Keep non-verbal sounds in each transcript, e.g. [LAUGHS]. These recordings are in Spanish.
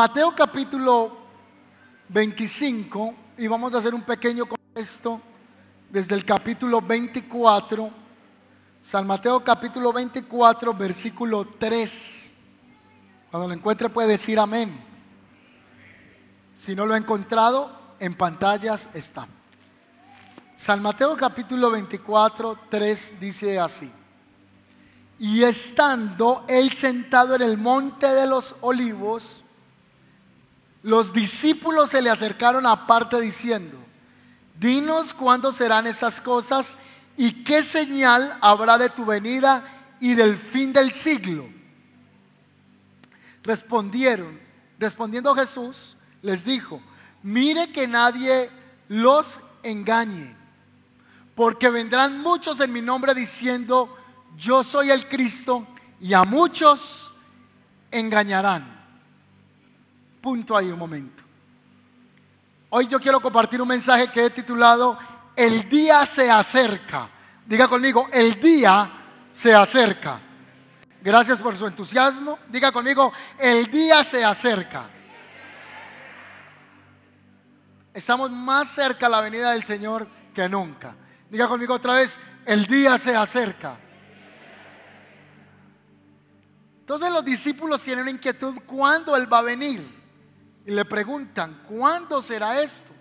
Mateo capítulo 25, y vamos a hacer un pequeño contexto desde el capítulo 24, San Mateo capítulo 24, versículo 3. Cuando lo encuentre puede decir amén. Si no lo ha encontrado, en pantallas está. San Mateo capítulo 24, 3 dice así. Y estando él sentado en el monte de los olivos, los discípulos se le acercaron aparte diciendo, dinos cuándo serán estas cosas y qué señal habrá de tu venida y del fin del siglo. Respondieron, respondiendo Jesús, les dijo, mire que nadie los engañe, porque vendrán muchos en mi nombre diciendo, yo soy el Cristo, y a muchos engañarán. Punto ahí un momento. Hoy yo quiero compartir un mensaje que he titulado El día se acerca. Diga conmigo, el día se acerca. Gracias por su entusiasmo. Diga conmigo, el día se acerca. Estamos más cerca a la venida del Señor que nunca. Diga conmigo otra vez, el día se acerca. Entonces los discípulos tienen una inquietud, ¿cuándo Él va a venir? Y le preguntan, ¿cuándo será esto?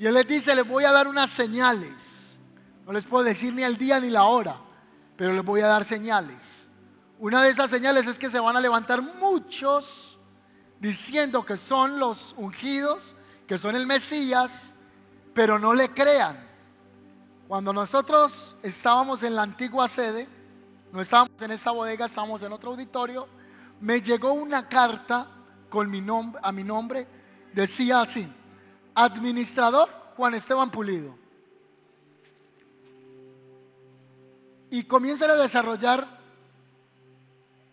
Y él les dice, les voy a dar unas señales. No les puedo decir ni el día ni la hora, pero les voy a dar señales. Una de esas señales es que se van a levantar muchos diciendo que son los ungidos, que son el Mesías, pero no le crean. Cuando nosotros estábamos en la antigua sede, no estábamos en esta bodega, estábamos en otro auditorio, me llegó una carta con mi nombre, a mi nombre, decía así, administrador Juan Esteban Pulido. Y comienzan a desarrollar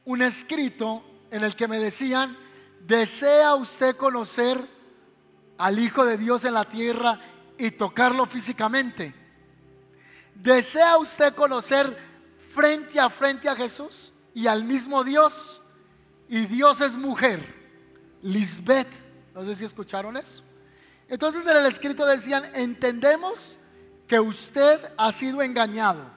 un escrito en el que me decían, ¿desea usted conocer al Hijo de Dios en la tierra y tocarlo físicamente? ¿Desea usted conocer frente a frente a Jesús y al mismo Dios? Y Dios es mujer. Lisbeth. No sé si escucharon eso. Entonces en el escrito decían, entendemos que usted ha sido engañado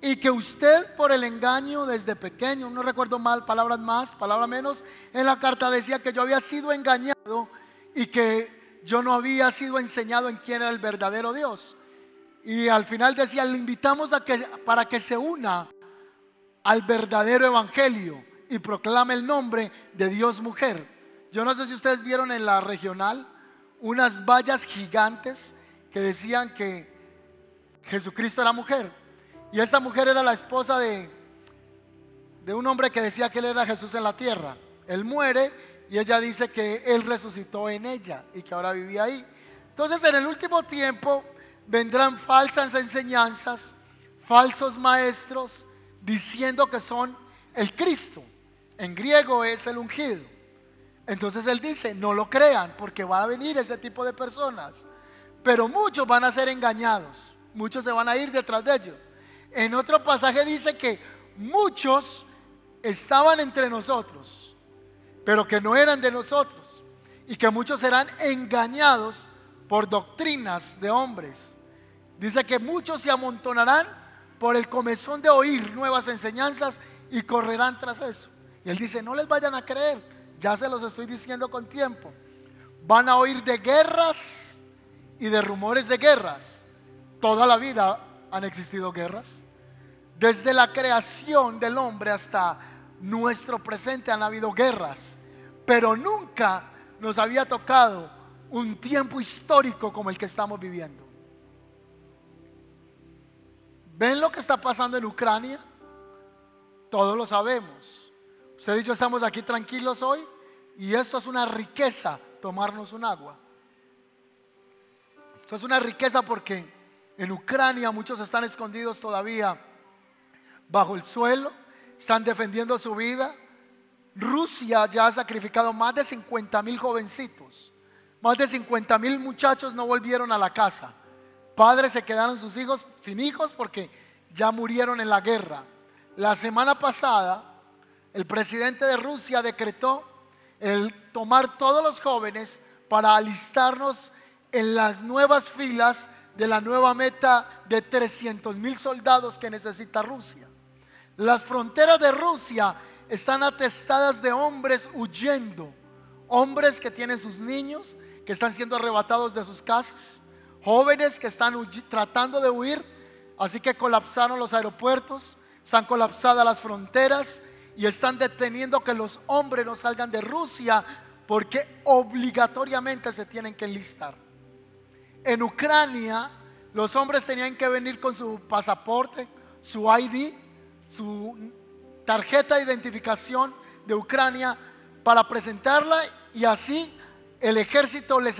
y que usted por el engaño desde pequeño, no recuerdo mal, palabras más, palabras menos, en la carta decía que yo había sido engañado y que yo no había sido enseñado en quién era el verdadero Dios. Y al final decía, le invitamos a que, para que se una al verdadero evangelio y proclame el nombre de Dios mujer. Yo no sé si ustedes vieron en la regional unas vallas gigantes que decían que Jesucristo era mujer. Y esta mujer era la esposa de, de un hombre que decía que él era Jesús en la tierra. Él muere y ella dice que él resucitó en ella y que ahora vivía ahí. Entonces en el último tiempo vendrán falsas enseñanzas, falsos maestros, diciendo que son el Cristo. En griego es el ungido. Entonces él dice, no lo crean porque va a venir ese tipo de personas. Pero muchos van a ser engañados, muchos se van a ir detrás de ellos. En otro pasaje dice que muchos estaban entre nosotros, pero que no eran de nosotros. Y que muchos serán engañados por doctrinas de hombres. Dice que muchos se amontonarán por el comezón de oír nuevas enseñanzas y correrán tras eso. Y él dice, no les vayan a creer ya se los estoy diciendo con tiempo. Van a oír de guerras y de rumores de guerras. Toda la vida han existido guerras. Desde la creación del hombre hasta nuestro presente han habido guerras. Pero nunca nos había tocado un tiempo histórico como el que estamos viviendo. ¿Ven lo que está pasando en Ucrania? Todos lo sabemos. Usted y yo estamos aquí tranquilos hoy y esto es una riqueza, tomarnos un agua. Esto es una riqueza porque en Ucrania muchos están escondidos todavía bajo el suelo, están defendiendo su vida. Rusia ya ha sacrificado más de 50 mil jovencitos. Más de 50 mil muchachos no volvieron a la casa. Padres se quedaron sus hijos sin hijos porque ya murieron en la guerra. La semana pasada, el presidente de Rusia decretó el tomar todos los jóvenes para alistarnos en las nuevas filas de la nueva meta de 300 mil soldados que necesita Rusia. Las fronteras de Rusia están atestadas de hombres huyendo, hombres que tienen sus niños, que están siendo arrebatados de sus casas, jóvenes que están tratando de huir, así que colapsaron los aeropuertos, están colapsadas las fronteras y están deteniendo que los hombres no salgan de Rusia porque obligatoriamente se tienen que enlistar. En Ucrania los hombres tenían que venir con su pasaporte, su ID, su tarjeta de identificación de Ucrania para presentarla y así el ejército les,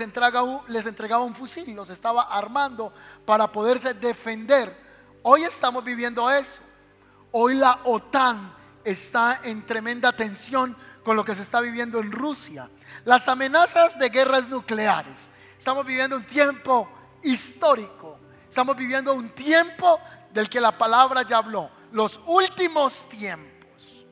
les entregaba un fusil, los estaba armando para poderse defender. Hoy estamos viviendo eso. Hoy la OTAN está en tremenda tensión con lo que se está viviendo en Rusia. Las amenazas de guerras nucleares. Estamos viviendo un tiempo histórico. Estamos viviendo un tiempo del que la palabra ya habló. Los últimos tiempos.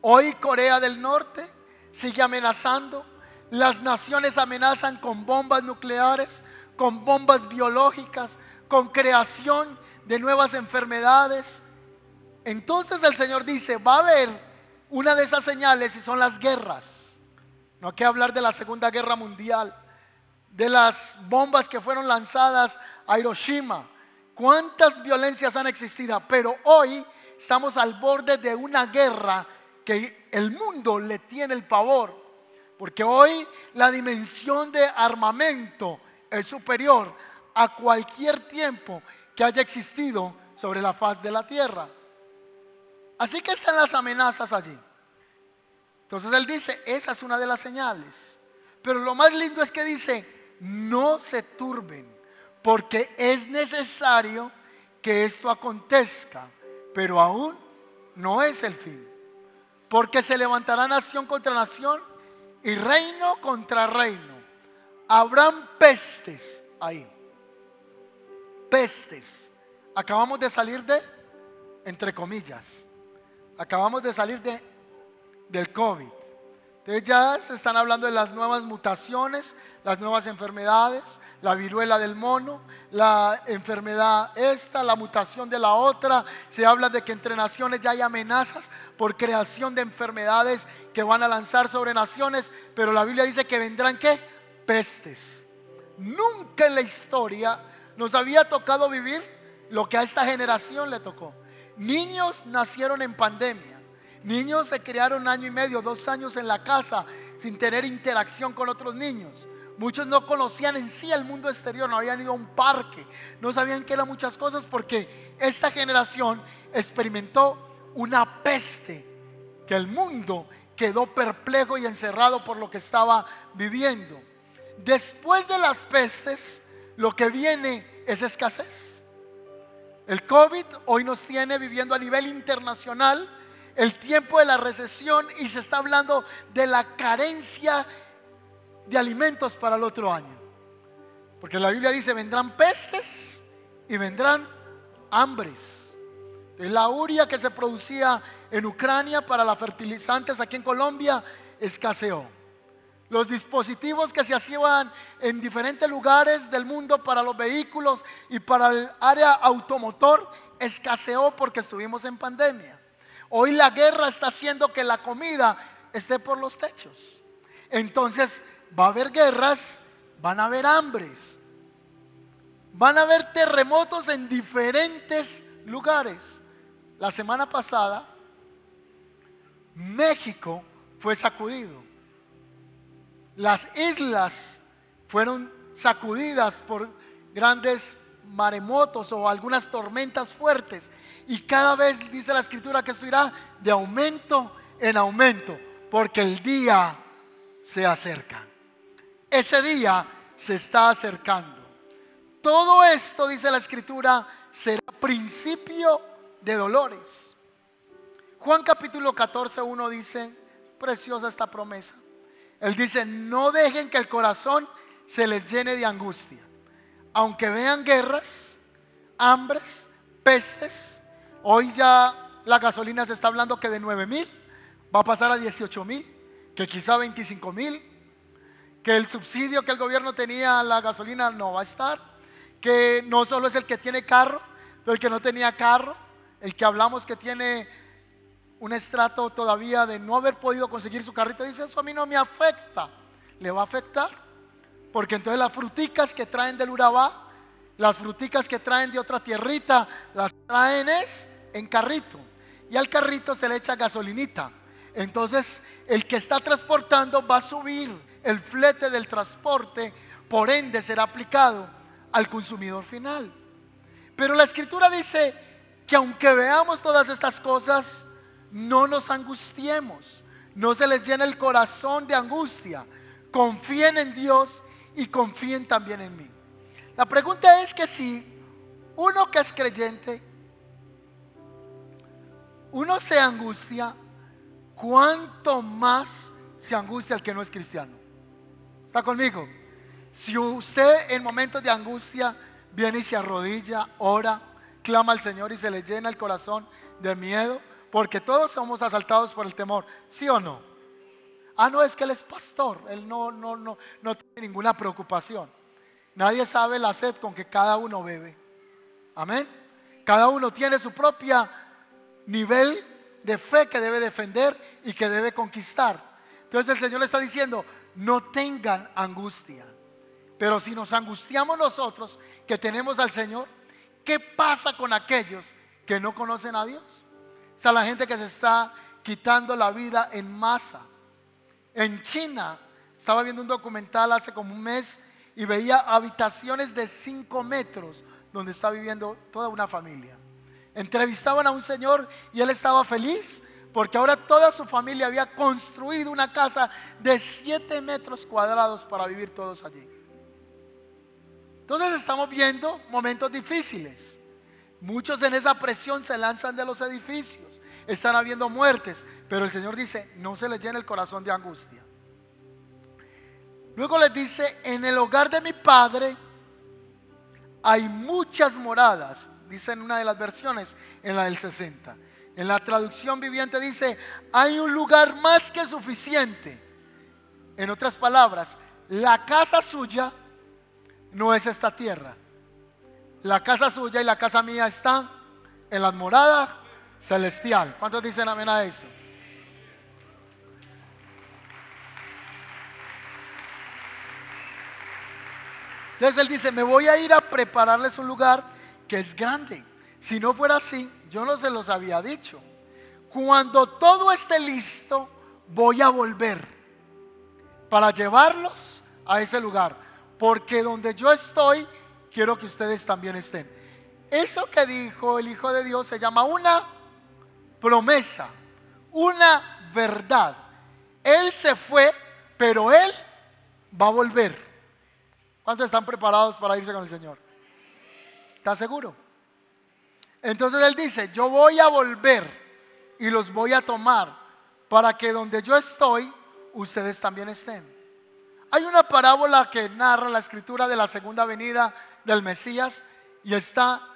Hoy Corea del Norte sigue amenazando. Las naciones amenazan con bombas nucleares, con bombas biológicas, con creación de nuevas enfermedades. Entonces el Señor dice, va a haber una de esas señales y son las guerras. No hay que hablar de la Segunda Guerra Mundial, de las bombas que fueron lanzadas a Hiroshima. ¿Cuántas violencias han existido? Pero hoy estamos al borde de una guerra que el mundo le tiene el pavor. Porque hoy la dimensión de armamento es superior a cualquier tiempo que haya existido sobre la faz de la tierra. Así que están las amenazas allí. Entonces él dice, esa es una de las señales. Pero lo más lindo es que dice, no se turben, porque es necesario que esto acontezca, pero aún no es el fin. Porque se levantará nación contra nación y reino contra reino. Habrán pestes ahí. Pestes. Acabamos de salir de, entre comillas, acabamos de salir de, del COVID. Entonces ya se están hablando de las nuevas mutaciones, las nuevas enfermedades, la viruela del mono, la enfermedad esta, la mutación de la otra. Se habla de que entre naciones ya hay amenazas por creación de enfermedades que van a lanzar sobre naciones, pero la Biblia dice que vendrán qué? Pestes. Nunca en la historia nos había tocado vivir lo que a esta generación le tocó. Niños nacieron en pandemia. Niños se criaron un año y medio, dos años en la casa sin tener interacción con otros niños. Muchos no conocían en sí el mundo exterior, no habían ido a un parque, no sabían que eran muchas cosas porque esta generación experimentó una peste que el mundo quedó perplejo y encerrado por lo que estaba viviendo. Después de las pestes, lo que viene es escasez. El COVID hoy nos tiene viviendo a nivel internacional el tiempo de la recesión y se está hablando de la carencia de alimentos para el otro año. Porque la Biblia dice, vendrán pestes y vendrán hambres. La uria que se producía en Ucrania para las fertilizantes aquí en Colombia escaseó. Los dispositivos que se hacían en diferentes lugares del mundo para los vehículos y para el área automotor escaseó porque estuvimos en pandemia. Hoy la guerra está haciendo que la comida esté por los techos. Entonces va a haber guerras, van a haber hambres, van a haber terremotos en diferentes lugares. La semana pasada, México fue sacudido. Las islas fueron sacudidas por grandes maremotos o algunas tormentas fuertes. Y cada vez dice la escritura que esto irá de aumento en aumento, porque el día se acerca. Ese día se está acercando. Todo esto, dice la escritura, será principio de dolores. Juan capítulo 14, 1 dice, preciosa esta promesa. Él dice, no dejen que el corazón se les llene de angustia. Aunque vean guerras, hambres, pestes, Hoy ya la gasolina se está hablando que de 9 mil va a pasar a 18 mil, que quizá 25 mil, que el subsidio que el gobierno tenía a la gasolina no va a estar, que no solo es el que tiene carro, pero el que no tenía carro, el que hablamos que tiene un estrato todavía de no haber podido conseguir su carrito, dice, eso a mí no me afecta, le va a afectar, porque entonces las fruticas que traen del Urabá, las fruticas que traen de otra tierrita, las traen es en carrito, y al carrito se le echa gasolinita. Entonces el que está transportando va a subir el flete del transporte, por ende será aplicado al consumidor final. Pero la escritura dice que aunque veamos todas estas cosas, no nos angustiemos, no se les llene el corazón de angustia. Confíen en Dios y confíen también en mí. La pregunta es que si uno que es creyente, uno se angustia, ¿cuánto más se angustia el que no es cristiano? ¿Está conmigo? Si usted en momentos de angustia viene y se arrodilla, ora, clama al Señor y se le llena el corazón de miedo, porque todos somos asaltados por el temor, ¿sí o no? Ah, no, es que él es pastor, él no, no, no, no tiene ninguna preocupación. Nadie sabe la sed con que cada uno bebe. Amén. Cada uno tiene su propia nivel de fe que debe defender y que debe conquistar. Entonces el Señor le está diciendo, no tengan angustia. Pero si nos angustiamos nosotros que tenemos al Señor, ¿qué pasa con aquellos que no conocen a Dios? Está la gente que se está quitando la vida en masa. En China, estaba viendo un documental hace como un mes y veía habitaciones de 5 metros donde está viviendo toda una familia. Entrevistaban a un señor y él estaba feliz porque ahora toda su familia había construido una casa de 7 metros cuadrados para vivir todos allí. Entonces estamos viendo momentos difíciles. Muchos en esa presión se lanzan de los edificios. Están habiendo muertes. Pero el Señor dice, no se les llene el corazón de angustia. Luego les dice, en el hogar de mi Padre hay muchas moradas. Dice en una de las versiones, en la del 60. En la traducción viviente dice, hay un lugar más que suficiente. En otras palabras, la casa suya no es esta tierra. La casa suya y la casa mía están en la morada celestial. ¿Cuántos dicen amén a eso? Entonces él dice, me voy a ir a prepararles un lugar que es grande. Si no fuera así, yo no se los había dicho. Cuando todo esté listo, voy a volver para llevarlos a ese lugar porque donde yo estoy, quiero que ustedes también estén. Eso que dijo el Hijo de Dios se llama una promesa, una verdad. Él se fue, pero Él va a volver. ¿Cuántos están preparados para irse con el Señor? ¿Está seguro? Entonces Él dice, yo voy a volver y los voy a tomar para que donde yo estoy, ustedes también estén. Hay una parábola que narra la escritura de la segunda venida del Mesías y está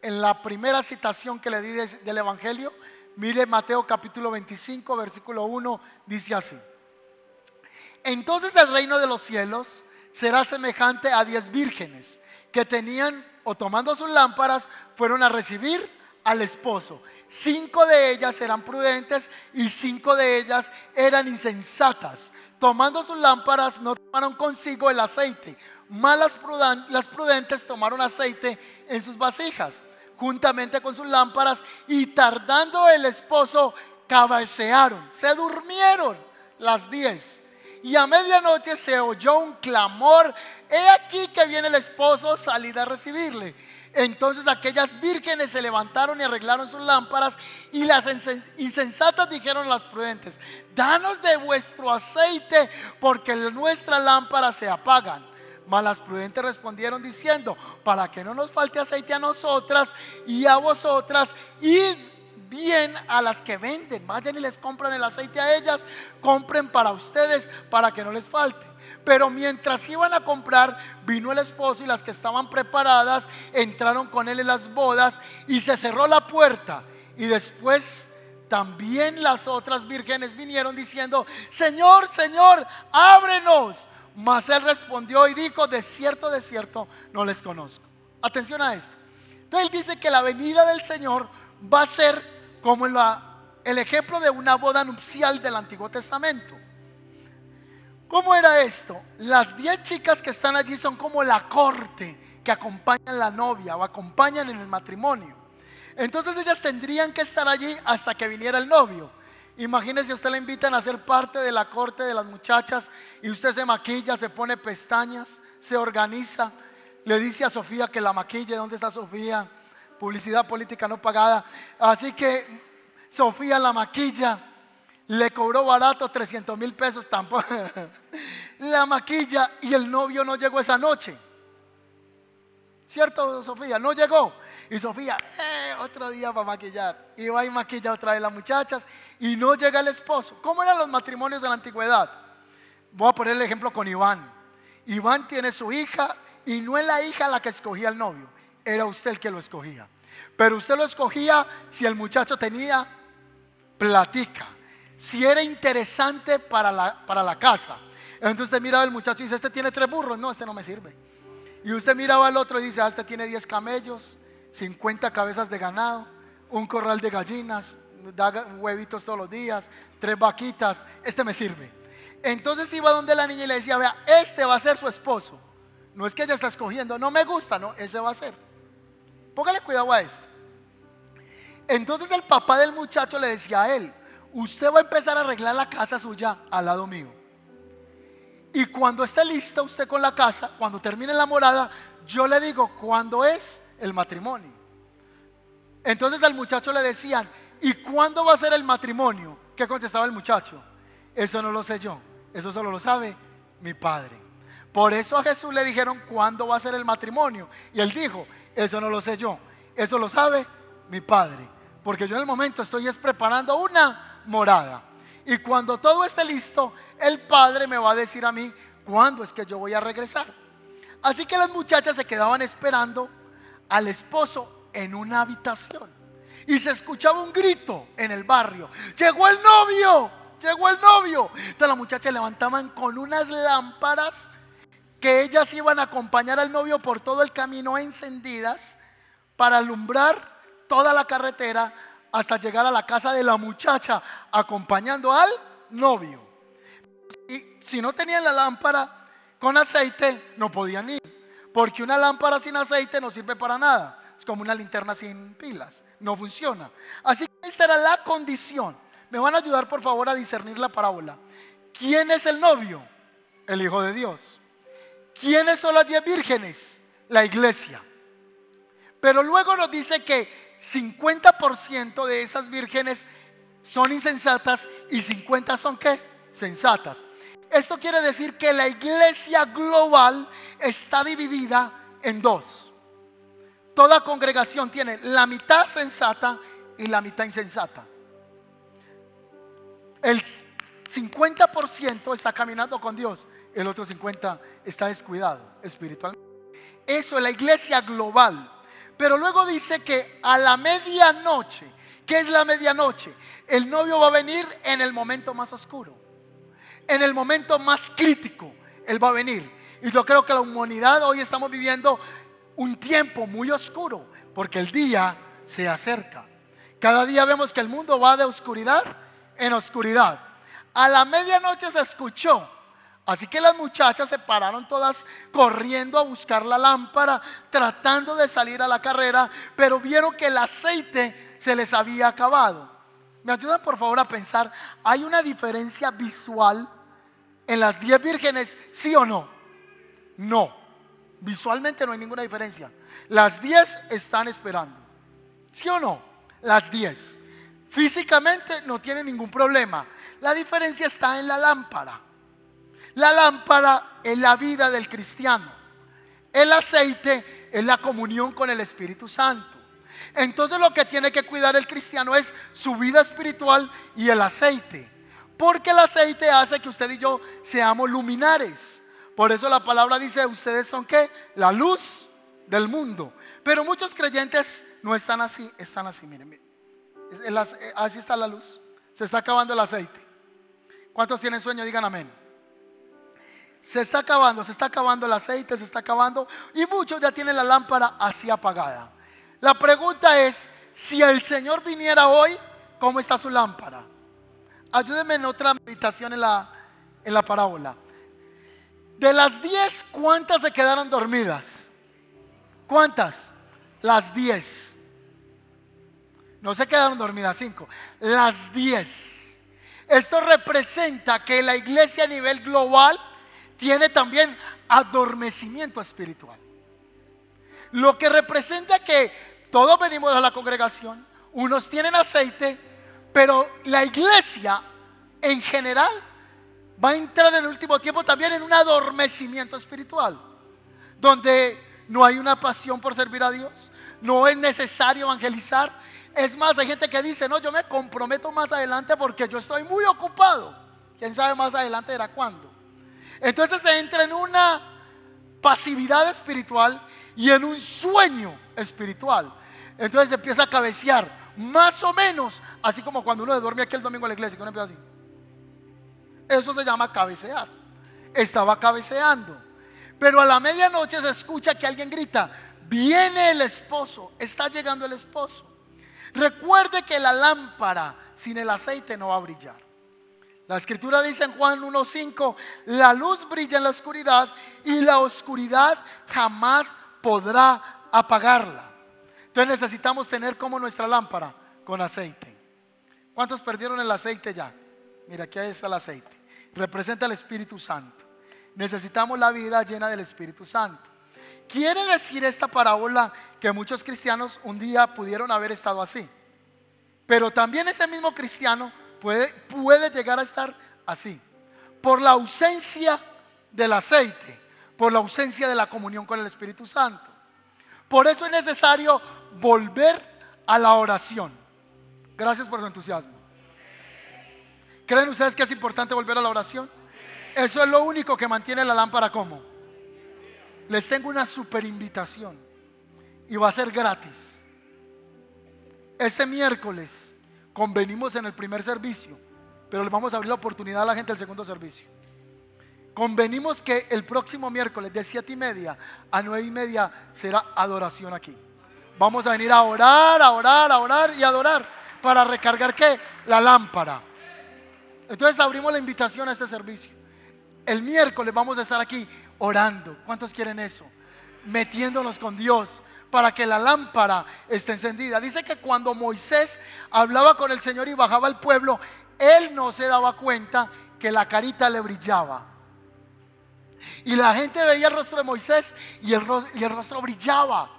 en la primera citación que le di del Evangelio. Mire Mateo capítulo 25, versículo 1, dice así. Entonces el reino de los cielos será semejante a diez vírgenes que tenían o tomando sus lámparas fueron a recibir al esposo. Cinco de ellas eran prudentes y cinco de ellas eran insensatas tomando sus lámparas no tomaron consigo el aceite, más las prudentes tomaron aceite en sus vasijas, juntamente con sus lámparas, y tardando el esposo, cabecearon, se durmieron las diez. Y a medianoche se oyó un clamor, he aquí que viene el esposo, salid a recibirle. Entonces aquellas vírgenes se levantaron y arreglaron sus lámparas y las insensatas dijeron a las prudentes, danos de vuestro aceite porque nuestras lámparas se apagan. Mas las prudentes respondieron diciendo, para que no nos falte aceite a nosotras y a vosotras, id bien a las que venden, vayan y les compran el aceite a ellas, compren para ustedes para que no les falte. Pero mientras iban a comprar, vino el esposo y las que estaban preparadas entraron con él en las bodas y se cerró la puerta. Y después también las otras vírgenes vinieron diciendo, Señor, Señor, ábrenos. Mas él respondió y dijo, de cierto, de cierto, no les conozco. Atención a esto. Entonces él dice que la venida del Señor va a ser como el ejemplo de una boda nupcial del Antiguo Testamento. ¿Cómo era esto? Las diez chicas que están allí son como la corte que acompañan a la novia o acompañan en el matrimonio. Entonces ellas tendrían que estar allí hasta que viniera el novio. Imagínese, usted le invitan a ser parte de la corte de las muchachas y usted se maquilla, se pone pestañas, se organiza, le dice a Sofía que la maquille, ¿dónde está Sofía? Publicidad política no pagada. Así que Sofía la maquilla, le cobró barato 300 mil pesos tampoco. [LAUGHS] la maquilla y el novio no llegó esa noche. ¿Cierto, Sofía? No llegó. Y Sofía, eh, otro día para maquillar. Y va y maquilla otra vez las muchachas. Y no llega el esposo. ¿Cómo eran los matrimonios de la antigüedad? Voy a poner el ejemplo con Iván. Iván tiene su hija y no es la hija la que escogía el novio. Era usted el que lo escogía. Pero usted lo escogía si el muchacho tenía platica. Si era interesante para la, para la casa. Entonces usted miraba al muchacho y dice, este tiene tres burros. No, este no me sirve. Y usted miraba al otro y dice, ah, este tiene diez camellos 50 cabezas de ganado, un corral de gallinas, da huevitos todos los días, tres vaquitas, este me sirve. Entonces iba donde la niña y le decía, vea, este va a ser su esposo. No es que ella está escogiendo, no me gusta, no, ese va a ser. Póngale cuidado a esto. Entonces el papá del muchacho le decía a él, usted va a empezar a arreglar la casa suya al lado mío. Y cuando esté lista usted con la casa, cuando termine la morada, yo le digo cuándo es el matrimonio. Entonces al muchacho le decían, ¿y cuándo va a ser el matrimonio? ¿Qué contestaba el muchacho? Eso no lo sé yo, eso solo lo sabe mi padre. Por eso a Jesús le dijeron, ¿cuándo va a ser el matrimonio? Y él dijo, eso no lo sé yo, eso lo sabe mi padre. Porque yo en el momento estoy es preparando una morada. Y cuando todo esté listo, el padre me va a decir a mí, ¿cuándo es que yo voy a regresar? Así que las muchachas se quedaban esperando al esposo en una habitación. Y se escuchaba un grito en el barrio. Llegó el novio, llegó el novio. Entonces las muchachas levantaban con unas lámparas que ellas iban a acompañar al novio por todo el camino encendidas para alumbrar toda la carretera hasta llegar a la casa de la muchacha acompañando al novio. Y si no tenían la lámpara con aceite, no podían ir. Porque una lámpara sin aceite no sirve para nada. Es como una linterna sin pilas. No funciona. Así que esta era la condición. Me van a ayudar por favor a discernir la parábola. ¿Quién es el novio? El Hijo de Dios. ¿Quiénes son las diez vírgenes? La iglesia. Pero luego nos dice que 50% de esas vírgenes son insensatas y 50 son qué? Sensatas. Esto quiere decir que la iglesia global está dividida en dos. Toda congregación tiene la mitad sensata y la mitad insensata. El 50% está caminando con Dios, el otro 50% está descuidado espiritualmente. Eso es la iglesia global. Pero luego dice que a la medianoche, ¿qué es la medianoche? El novio va a venir en el momento más oscuro en el momento más crítico, Él va a venir. Y yo creo que la humanidad hoy estamos viviendo un tiempo muy oscuro, porque el día se acerca. Cada día vemos que el mundo va de oscuridad en oscuridad. A la medianoche se escuchó. Así que las muchachas se pararon todas corriendo a buscar la lámpara, tratando de salir a la carrera, pero vieron que el aceite se les había acabado. ¿Me ayudan por favor a pensar? ¿Hay una diferencia visual en las diez vírgenes, sí o no? No. Visualmente no hay ninguna diferencia. Las diez están esperando. ¿Sí o no? Las diez. Físicamente no tienen ningún problema. La diferencia está en la lámpara. La lámpara es la vida del cristiano. El aceite es la comunión con el Espíritu Santo. Entonces lo que tiene que cuidar el cristiano es su vida espiritual y el aceite. Porque el aceite hace que usted y yo seamos luminares. Por eso la palabra dice, ustedes son qué? La luz del mundo. Pero muchos creyentes no están así, están así, miren, eh, así está la luz. Se está acabando el aceite. ¿Cuántos tienen sueño? Digan amén. Se está acabando, se está acabando el aceite, se está acabando. Y muchos ya tienen la lámpara así apagada. La pregunta es, si el Señor viniera hoy, ¿cómo está su lámpara? Ayúdenme en otra meditación en la, en la parábola. De las 10, ¿cuántas se quedaron dormidas? ¿Cuántas? Las 10. No se quedaron dormidas 5. Las 10. Esto representa que la iglesia a nivel global tiene también adormecimiento espiritual. Lo que representa que todos venimos a la congregación, unos tienen aceite, pero la iglesia en general va a entrar en el último tiempo también en un adormecimiento espiritual, donde no hay una pasión por servir a Dios, no es necesario evangelizar. Es más, hay gente que dice, no, yo me comprometo más adelante porque yo estoy muy ocupado. ¿Quién sabe más adelante era cuándo? Entonces se entra en una pasividad espiritual y en un sueño espiritual. Entonces se empieza a cabecear, más o menos, así como cuando uno duerme aquí el domingo en la iglesia, que uno empieza así. Eso se llama cabecear. Estaba cabeceando. Pero a la medianoche se escucha que alguien grita, viene el esposo, está llegando el esposo. Recuerde que la lámpara sin el aceite no va a brillar. La escritura dice en Juan 1.5, la luz brilla en la oscuridad y la oscuridad jamás podrá apagarla. Entonces necesitamos tener como nuestra lámpara con aceite. ¿Cuántos perdieron el aceite ya? Mira, aquí está el aceite. Representa el Espíritu Santo. Necesitamos la vida llena del Espíritu Santo. Quiere decir esta parábola que muchos cristianos un día pudieron haber estado así. Pero también ese mismo cristiano puede, puede llegar a estar así. Por la ausencia del aceite, por la ausencia de la comunión con el Espíritu Santo. Por eso es necesario volver a la oración. Gracias por su entusiasmo. ¿Creen ustedes que es importante volver a la oración? Eso es lo único que mantiene la lámpara como. Les tengo una super invitación y va a ser gratis. Este miércoles Convenimos en el primer servicio, pero le vamos a abrir la oportunidad a la gente del segundo servicio. Convenimos que el próximo miércoles de siete y media a nueve y media será adoración aquí. Vamos a venir a orar, a orar, a orar y a adorar para recargar qué? La lámpara. Entonces abrimos la invitación a este servicio. El miércoles vamos a estar aquí orando. ¿Cuántos quieren eso? Metiéndonos con Dios para que la lámpara esté encendida. Dice que cuando Moisés hablaba con el Señor y bajaba al pueblo, él no se daba cuenta que la carita le brillaba. Y la gente veía el rostro de Moisés y el, y el rostro brillaba.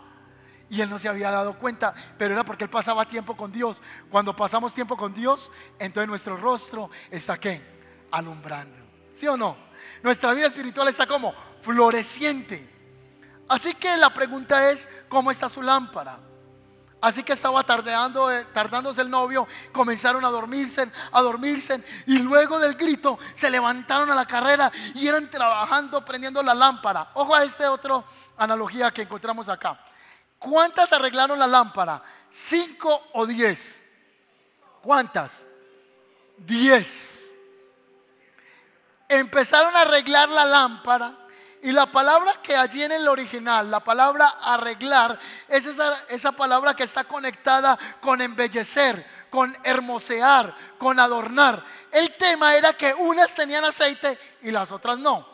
Y él no se había dado cuenta, pero era porque él pasaba tiempo con Dios. Cuando pasamos tiempo con Dios, entonces nuestro rostro está qué? Alumbrando. ¿Sí o no? Nuestra vida espiritual está como floreciente. Así que la pregunta es, ¿cómo está su lámpara? Así que estaba tardando, eh, tardándose el novio, comenzaron a dormirse, a dormirse y luego del grito se levantaron a la carrera y eran trabajando prendiendo la lámpara. Ojo a esta otra analogía que encontramos acá. ¿Cuántas arreglaron la lámpara? ¿Cinco o diez? ¿Cuántas? Diez. Empezaron a arreglar la lámpara y la palabra que allí en el original, la palabra arreglar, es esa, palabra que está conectada con embellecer, con hermosear, con adornar. El tema era que unas tenían aceite y las otras no.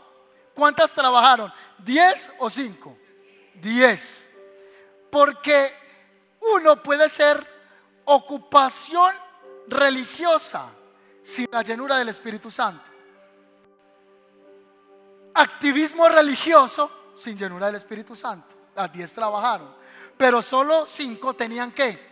¿Cuántas trabajaron? ¿Diez o cinco? Diez. Porque uno puede ser ocupación religiosa sin la llenura del Espíritu Santo activismo religioso sin llenura del Espíritu Santo. Las diez trabajaron, pero solo cinco tenían que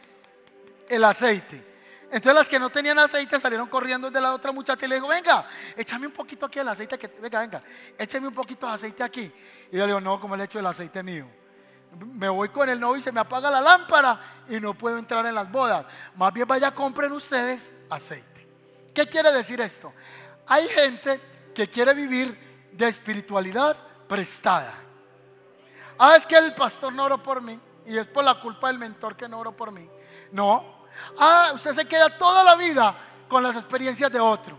el aceite. Entonces las que no tenían aceite salieron corriendo de la otra muchacha y le dijo, venga, échame un poquito aquí el aceite, que, venga, venga, échame un poquito de aceite aquí. Y yo le digo, no, como le echo el aceite mío. Me voy con el novio y se me apaga la lámpara y no puedo entrar en las bodas. Más bien vaya, compren ustedes aceite. ¿Qué quiere decir esto? Hay gente que quiere vivir de espiritualidad prestada. Ah, es que el pastor no oró por mí y es por la culpa del mentor que no oró por mí. No, Ah, usted se queda toda la vida con las experiencias de otro.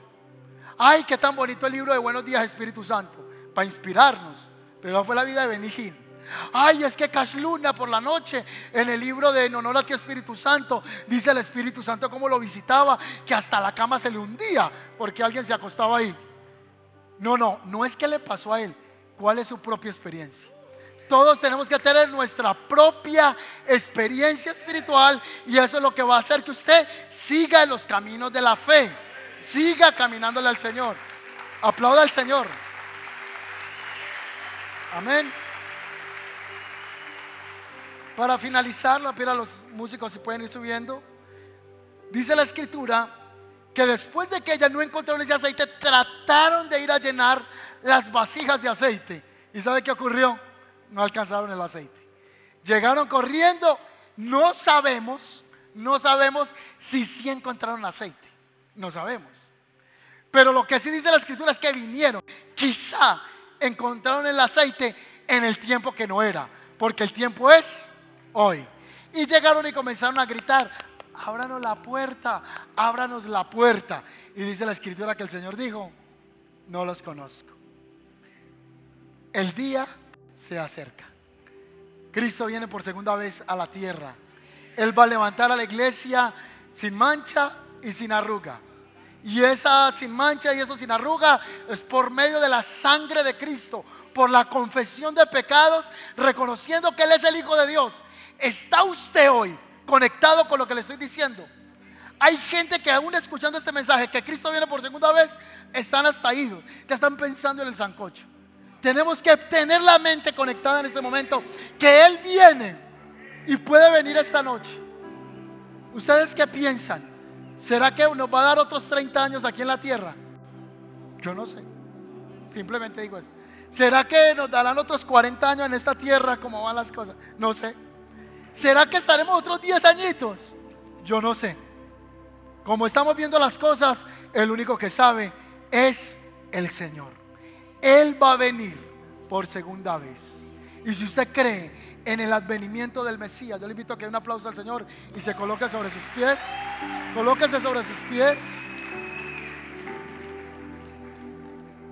Ay, qué tan bonito el libro de Buenos Días Espíritu Santo, para inspirarnos. Pero fue la vida de Benijín. Ay, es que Cash Luna por la noche en el libro de En honor a ti Espíritu Santo, dice el Espíritu Santo cómo lo visitaba, que hasta la cama se le hundía porque alguien se acostaba ahí. No, no, no es que le pasó a él. ¿Cuál es su propia experiencia? Todos tenemos que tener nuestra propia experiencia espiritual y eso es lo que va a hacer que usted siga en los caminos de la fe, siga caminándole al Señor. Aplauda al Señor. Amén. Para finalizar, la a los músicos si pueden ir subiendo. Dice la escritura que después de que ella no encontraron ese aceite, trataron de ir a llenar las vasijas de aceite. ¿Y sabe qué ocurrió? no alcanzaron el aceite. Llegaron corriendo, no sabemos, no sabemos si sí encontraron aceite, no sabemos. Pero lo que sí dice la escritura es que vinieron, quizá encontraron el aceite en el tiempo que no era, porque el tiempo es Y llegaron y comenzaron a gritar, ábranos la puerta, ábranos la puerta. Y dice la escritura que el Señor dijo, no los conozco. El día se acerca. Cristo viene por segunda vez a la tierra. Él va a levantar a la iglesia sin mancha y sin arruga. Y esa sin mancha y eso sin arruga es por medio de la sangre de Cristo, por la confesión de pecados, reconociendo que Él es el Hijo de Dios. ¿Está usted hoy conectado con lo que le estoy diciendo? Hay gente que aún escuchando este mensaje, que Cristo viene por segunda vez, están hasta idos, ya están pensando en el sancocho. Tenemos que tener la mente conectada en este momento, que Él viene y puede venir esta noche. ¿Ustedes qué piensan? ¿Será que nos va a dar otros 30 años aquí en la tierra? Yo no sé. Simplemente digo eso. ¿Será que nos darán otros 40 años en esta tierra como van las cosas? No sé. ¿Será que estaremos otros 10 añitos? Yo no sé. Como estamos viendo las cosas, el único que sabe es el Señor. Él va a venir por segunda vez. Y si usted cree en el advenimiento del Mesías, yo le invito a que dé un aplauso al Señor y se coloque sobre sus pies. Colóquese sobre sus pies.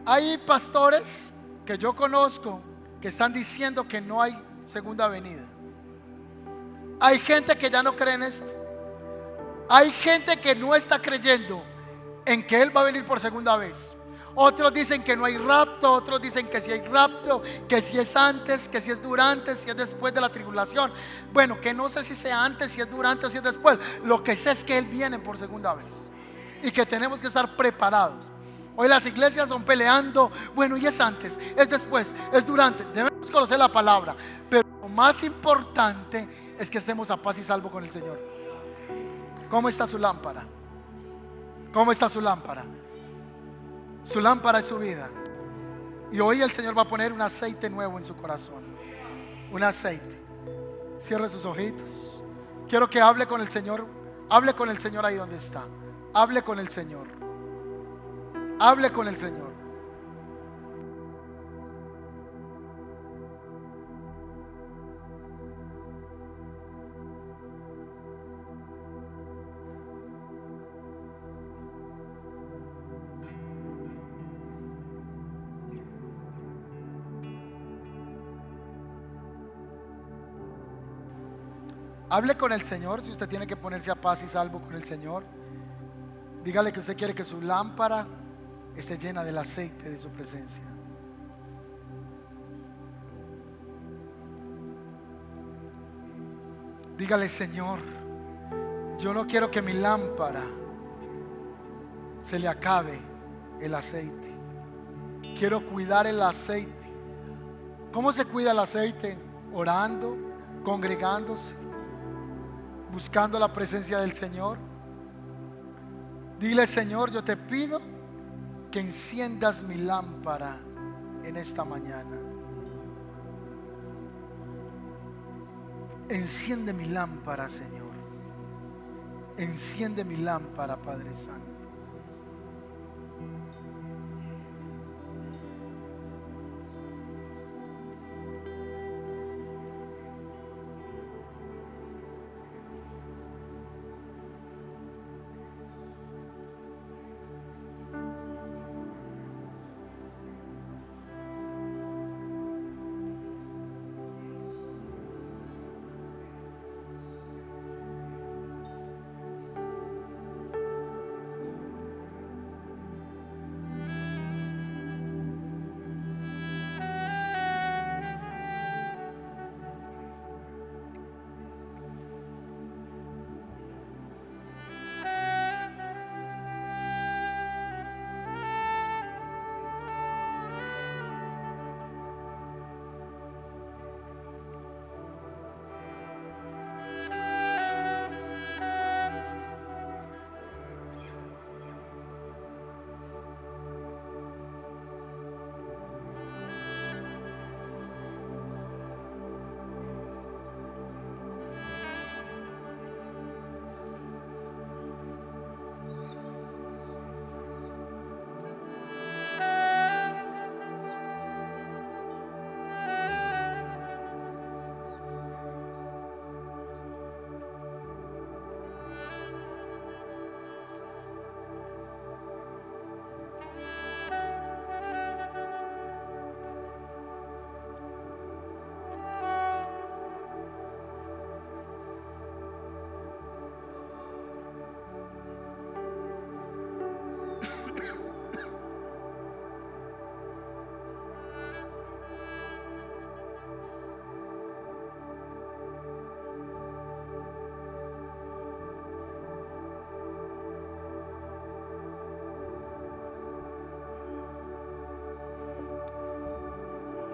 Hay pastores que yo conozco que están diciendo que no hay segunda venida. Hay gente que ya no cree en esto. Hay gente que no está creyendo en que Él va a venir por segunda vez. Otros dicen que no hay rapto, otros dicen que si hay rapto, que si es antes, que si es durante, si es después de la tribulación. Bueno, que no sé si sea antes, si es durante o si es después. Lo que sé es que Él viene por segunda vez y que tenemos que estar preparados. Hoy las iglesias son peleando, bueno, y es antes, es después, es durante. Debemos conocer la palabra, pero lo más importante es que estemos a paz y salvo con el Señor. ¿Cómo está su lámpara? ¿Cómo está su lámpara? Su lámpara es su vida. Y hoy el Señor va a poner un aceite nuevo en su corazón. Un aceite. Cierre sus ojitos. Quiero que hable con el Señor. Hable con el Señor ahí donde está. Hable con el Señor. Hable con el Señor. Hable con el Señor si usted tiene que ponerse a paz y salvo con el Señor. Dígale que usted quiere que su lámpara esté llena del aceite de su presencia. Dígale, Señor, yo no quiero que mi lámpara se le acabe el aceite. Quiero cuidar el aceite. ¿Cómo se cuida el aceite? Orando, congregándose buscando la presencia del Señor. Dile, Señor, yo te pido que enciendas mi lámpara en esta mañana. Enciende mi lámpara, Señor. Enciende mi lámpara, Padre Santo.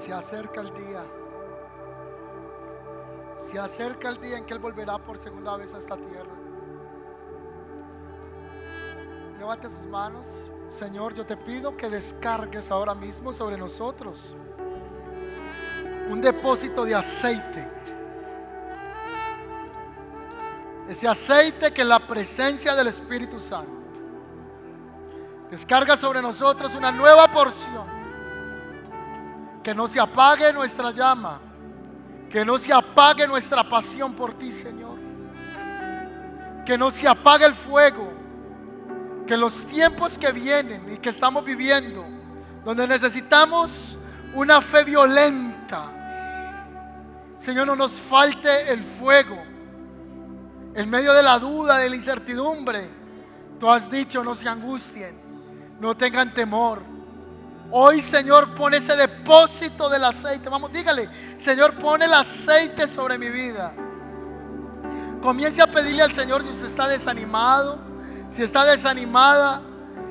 Se acerca el día. Se acerca el día en que Él volverá por segunda vez a esta tierra. Levante sus manos. Señor, yo te pido que descargues ahora mismo sobre nosotros un depósito de aceite. Ese aceite que es la presencia del Espíritu Santo. Descarga sobre nosotros una nueva porción. Que no se apague nuestra llama. Que no se apague nuestra pasión por ti, Señor. Que no se apague el fuego. Que los tiempos que vienen y que estamos viviendo, donde necesitamos una fe violenta, Señor, no nos falte el fuego. En medio de la duda, de la incertidumbre, tú has dicho, no se angustien, no tengan temor. Hoy, Señor, pone ese depósito del aceite. Vamos, dígale, Señor, pone el aceite sobre mi vida. Comience a pedirle al Señor si usted está desanimado, si está desanimada,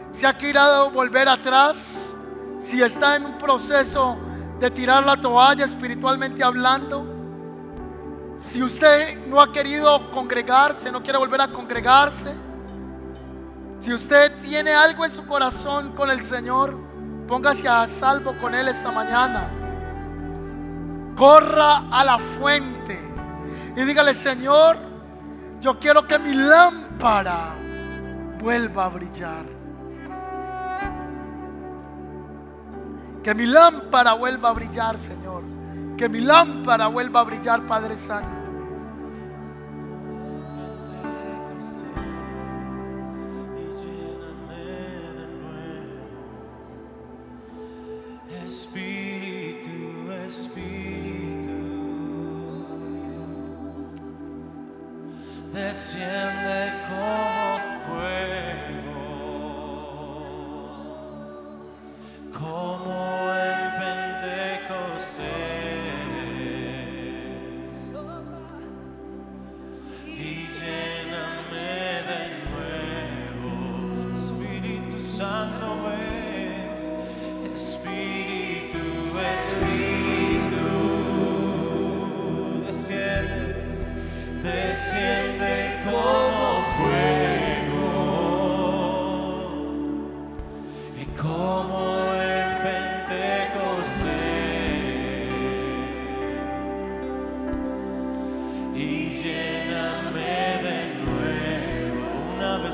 si ha querido volver atrás, si está en un proceso de tirar la toalla espiritualmente hablando. Si usted no ha querido congregarse, no quiere volver a congregarse, si usted tiene algo en su corazón con el Señor, póngase a salvo con Él esta mañana. Corra a la fuente y dígale, Señor, yo quiero que mi lámpara vuelva a brillar. Que mi lámpara vuelva a brillar, Señor. Que mi lámpara vuelva a brillar, Padre Santo.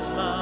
smile.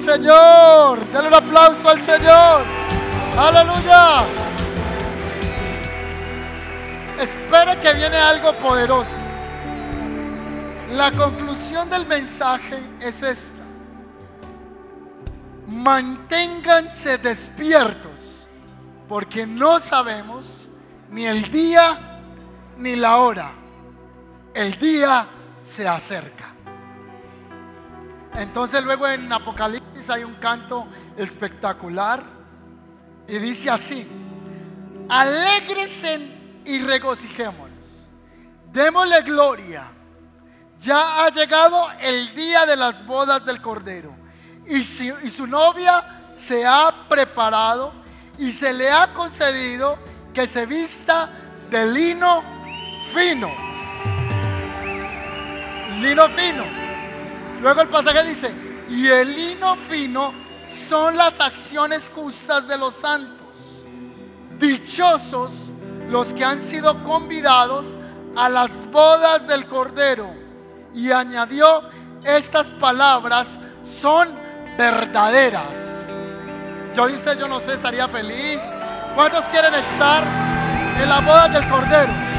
Señor? Dale un aplauso al Señor. Aleluya. Espere que viene algo poderoso. La conclusión del mensaje es esta. Manténganse despiertos porque no sabemos ni el día ni la hora. El día se acerca. Entonces luego en Apocalipsis hay un canto espectacular y dice así, alégresen y regocijémonos, démosle gloria, ya ha llegado el día de las bodas del Cordero. Y, y su novia se ha preparado y se le ha concedido que se vista de lino fino, lino fino. Luego el pasaje dice, y el lino fino son las acciones justas de los santos. Dichosos los que han sido convidados a las bodas del Cordero. Y añadió, estas palabras son verdaderas. Yo usted, yo no sé, estaría feliz. ¿Cuántos quieren estar en las bodas del Cordero?